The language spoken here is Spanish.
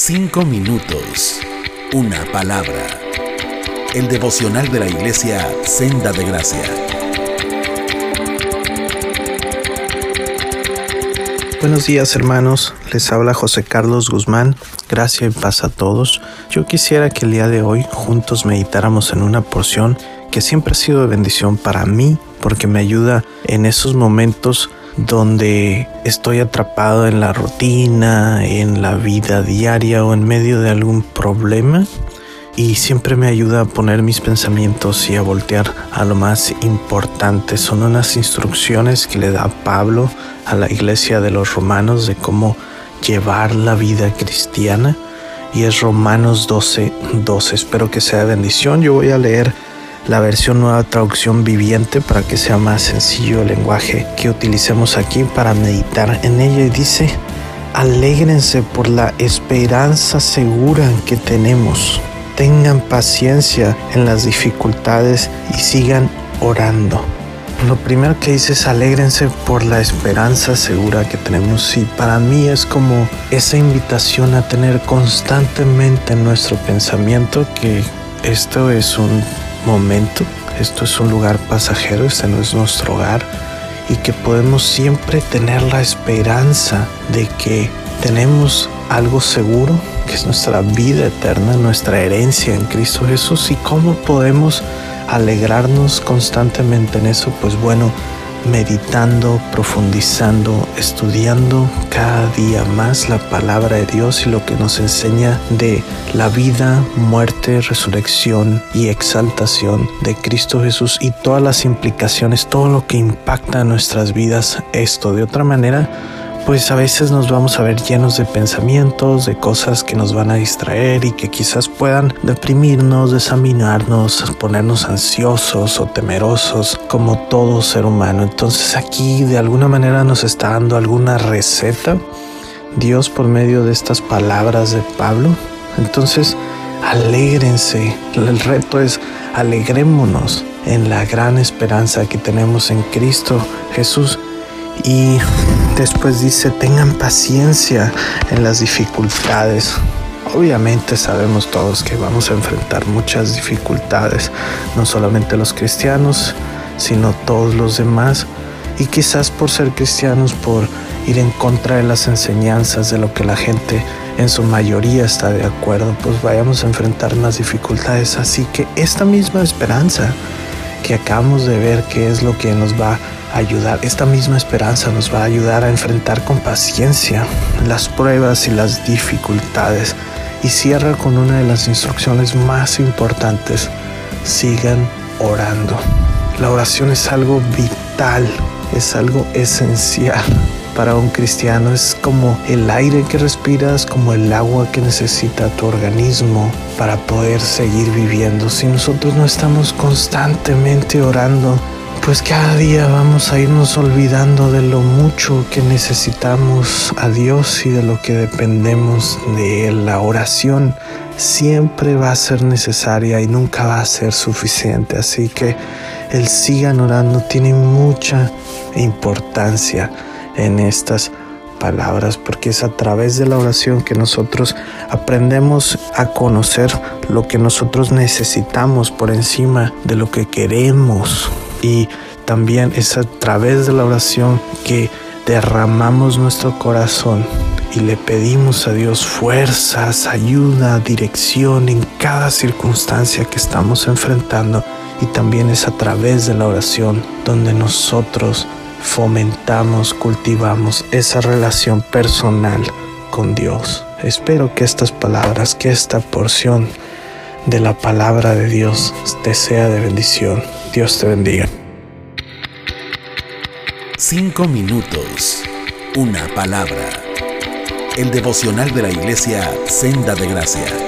Cinco minutos. Una palabra. El devocional de la iglesia Senda de Gracia. Buenos días hermanos, les habla José Carlos Guzmán, gracias y paz a todos. Yo quisiera que el día de hoy juntos meditáramos en una porción que siempre ha sido de bendición para mí porque me ayuda en esos momentos donde estoy atrapado en la rutina, en la vida diaria o en medio de algún problema y siempre me ayuda a poner mis pensamientos y a voltear a lo más importante. Son unas instrucciones que le da Pablo a la iglesia de los romanos de cómo llevar la vida cristiana y es Romanos 12, 12. Espero que sea bendición. Yo voy a leer la versión nueva traducción viviente para que sea más sencillo el lenguaje que utilicemos aquí para meditar en ella. Y dice, alégrense por la esperanza segura que tenemos, tengan paciencia en las dificultades y sigan orando. Lo primero que dice es alégrense por la esperanza segura que tenemos. Y para mí es como esa invitación a tener constantemente en nuestro pensamiento que esto es un momento. Esto es un lugar pasajero, este no es nuestro hogar y que podemos siempre tener la esperanza de que tenemos algo seguro, que es nuestra vida eterna, nuestra herencia en Cristo Jesús y cómo podemos alegrarnos constantemente en eso, pues bueno, meditando, profundizando, estudiando cada día más la palabra de Dios y lo que nos enseña de la vida, muerte, resurrección y exaltación de Cristo Jesús y todas las implicaciones, todo lo que impacta en nuestras vidas esto. De otra manera, pues a veces nos vamos a ver llenos de pensamientos, de cosas que nos van a distraer y que quizás puedan deprimirnos, desaminarnos, ponernos ansiosos o temerosos como todo ser humano. Entonces aquí de alguna manera nos está dando alguna receta Dios por medio de estas palabras de Pablo. Entonces, alégrense. El reto es alegrémonos en la gran esperanza que tenemos en Cristo Jesús y después dice, tengan paciencia en las dificultades. Obviamente sabemos todos que vamos a enfrentar muchas dificultades, no solamente los cristianos, sino todos los demás. Y quizás por ser cristianos, por ir en contra de las enseñanzas de lo que la gente en su mayoría está de acuerdo, pues vayamos a enfrentar más dificultades. Así que esta misma esperanza que acabamos de ver que es lo que nos va ayudar. Esta misma esperanza nos va a ayudar a enfrentar con paciencia las pruebas y las dificultades. Y cierra con una de las instrucciones más importantes. Sigan orando. La oración es algo vital, es algo esencial para un cristiano. Es como el aire que respiras, como el agua que necesita tu organismo para poder seguir viviendo. Si nosotros no estamos constantemente orando, pues cada día vamos a irnos olvidando de lo mucho que necesitamos a Dios y de lo que dependemos de Él. La oración siempre va a ser necesaria y nunca va a ser suficiente. Así que el sigan orando tiene mucha importancia en estas palabras porque es a través de la oración que nosotros aprendemos a conocer lo que nosotros necesitamos por encima de lo que queremos y también es a través de la oración que derramamos nuestro corazón y le pedimos a Dios fuerzas, ayuda, dirección en cada circunstancia que estamos enfrentando. Y también es a través de la oración donde nosotros fomentamos, cultivamos esa relación personal con Dios. Espero que estas palabras, que esta porción de la palabra de Dios te sea de bendición. Dios te bendiga. Cinco minutos. Una palabra. El devocional de la iglesia Senda de Gracia.